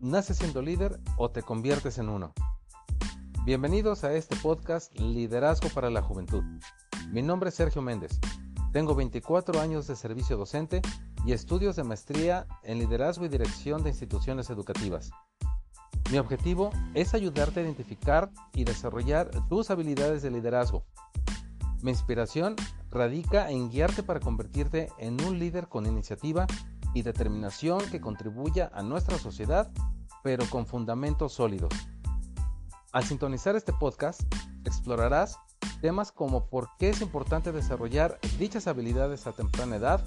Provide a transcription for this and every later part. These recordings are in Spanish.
¿Naces siendo líder o te conviertes en uno? Bienvenidos a este podcast Liderazgo para la Juventud. Mi nombre es Sergio Méndez. Tengo 24 años de servicio docente y estudios de maestría en liderazgo y dirección de instituciones educativas. Mi objetivo es ayudarte a identificar y desarrollar tus habilidades de liderazgo. Mi inspiración radica en guiarte para convertirte en un líder con iniciativa y determinación que contribuya a nuestra sociedad, pero con fundamentos sólidos. Al sintonizar este podcast, explorarás temas como por qué es importante desarrollar dichas habilidades a temprana edad,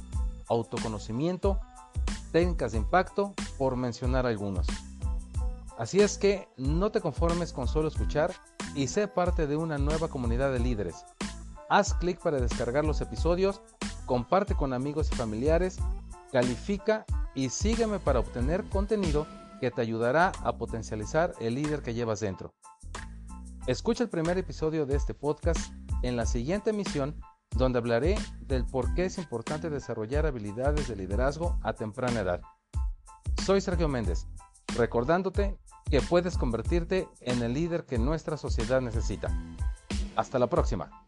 autoconocimiento, técnicas de impacto, por mencionar algunos. Así es que no te conformes con solo escuchar y sé parte de una nueva comunidad de líderes. Haz clic para descargar los episodios, comparte con amigos y familiares califica y sígueme para obtener contenido que te ayudará a potencializar el líder que llevas dentro. Escucha el primer episodio de este podcast en la siguiente emisión donde hablaré del por qué es importante desarrollar habilidades de liderazgo a temprana edad. Soy Sergio Méndez, recordándote que puedes convertirte en el líder que nuestra sociedad necesita. Hasta la próxima.